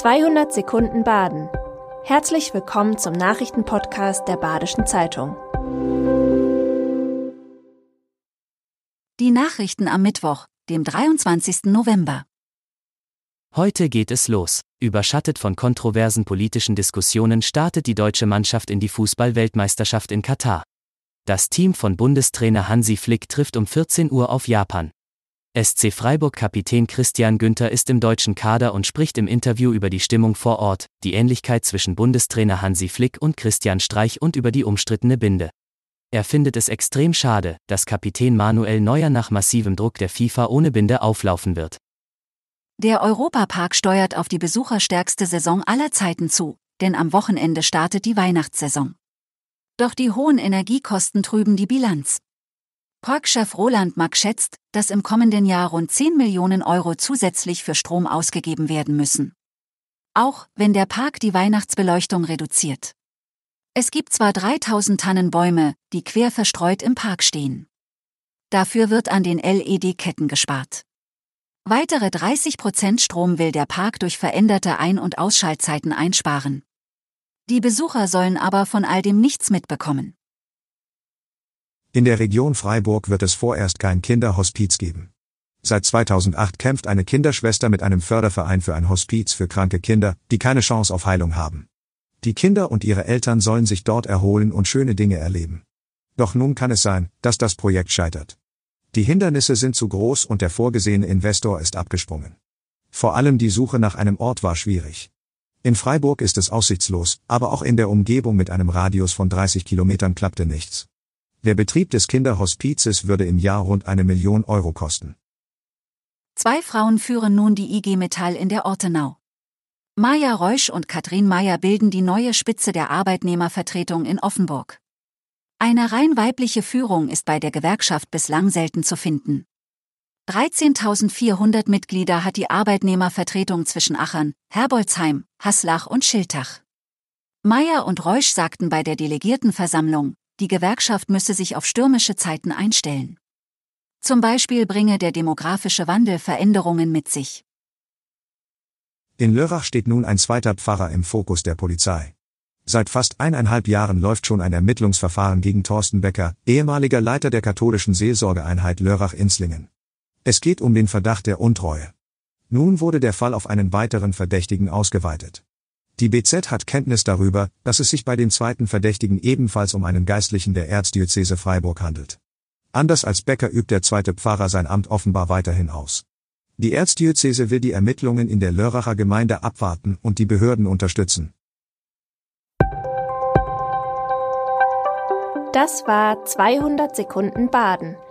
200 Sekunden Baden. Herzlich willkommen zum Nachrichtenpodcast der Badischen Zeitung. Die Nachrichten am Mittwoch, dem 23. November. Heute geht es los. Überschattet von kontroversen politischen Diskussionen startet die deutsche Mannschaft in die Fußball-Weltmeisterschaft in Katar. Das Team von Bundestrainer Hansi Flick trifft um 14 Uhr auf Japan. SC Freiburg-Kapitän Christian Günther ist im deutschen Kader und spricht im Interview über die Stimmung vor Ort, die Ähnlichkeit zwischen Bundestrainer Hansi Flick und Christian Streich und über die umstrittene Binde. Er findet es extrem schade, dass Kapitän Manuel Neuer nach massivem Druck der FIFA ohne Binde auflaufen wird. Der Europapark steuert auf die besucherstärkste Saison aller Zeiten zu, denn am Wochenende startet die Weihnachtssaison. Doch die hohen Energiekosten trüben die Bilanz. Parkchef Roland Mack schätzt, dass im kommenden Jahr rund 10 Millionen Euro zusätzlich für Strom ausgegeben werden müssen. Auch wenn der Park die Weihnachtsbeleuchtung reduziert. Es gibt zwar 3000 Tannen Bäume, die quer verstreut im Park stehen. Dafür wird an den LED-Ketten gespart. Weitere 30 Prozent Strom will der Park durch veränderte Ein- und Ausschaltzeiten einsparen. Die Besucher sollen aber von all dem nichts mitbekommen. In der Region Freiburg wird es vorerst kein Kinderhospiz geben. Seit 2008 kämpft eine Kinderschwester mit einem Förderverein für ein Hospiz für kranke Kinder, die keine Chance auf Heilung haben. Die Kinder und ihre Eltern sollen sich dort erholen und schöne Dinge erleben. Doch nun kann es sein, dass das Projekt scheitert. Die Hindernisse sind zu groß und der vorgesehene Investor ist abgesprungen. Vor allem die Suche nach einem Ort war schwierig. In Freiburg ist es aussichtslos, aber auch in der Umgebung mit einem Radius von 30 Kilometern klappte nichts. Der Betrieb des Kinderhospizes würde im Jahr rund eine Million Euro kosten. Zwei Frauen führen nun die IG Metall in der Ortenau. Maja Reusch und Katrin Meyer bilden die neue Spitze der Arbeitnehmervertretung in Offenburg. Eine rein weibliche Führung ist bei der Gewerkschaft bislang selten zu finden. 13.400 Mitglieder hat die Arbeitnehmervertretung zwischen Achern, Herbolzheim, Haslach und Schiltach. Meyer und Reusch sagten bei der Delegiertenversammlung, die Gewerkschaft müsse sich auf stürmische Zeiten einstellen. Zum Beispiel bringe der demografische Wandel Veränderungen mit sich. In Lörrach steht nun ein zweiter Pfarrer im Fokus der Polizei. Seit fast eineinhalb Jahren läuft schon ein Ermittlungsverfahren gegen Thorsten Becker, ehemaliger Leiter der katholischen Seelsorgeeinheit Lörrach-Inslingen. Es geht um den Verdacht der Untreue. Nun wurde der Fall auf einen weiteren Verdächtigen ausgeweitet. Die BZ hat Kenntnis darüber, dass es sich bei dem zweiten Verdächtigen ebenfalls um einen Geistlichen der Erzdiözese Freiburg handelt. Anders als Becker übt der zweite Pfarrer sein Amt offenbar weiterhin aus. Die Erzdiözese will die Ermittlungen in der Lörracher Gemeinde abwarten und die Behörden unterstützen. Das war 200 Sekunden Baden.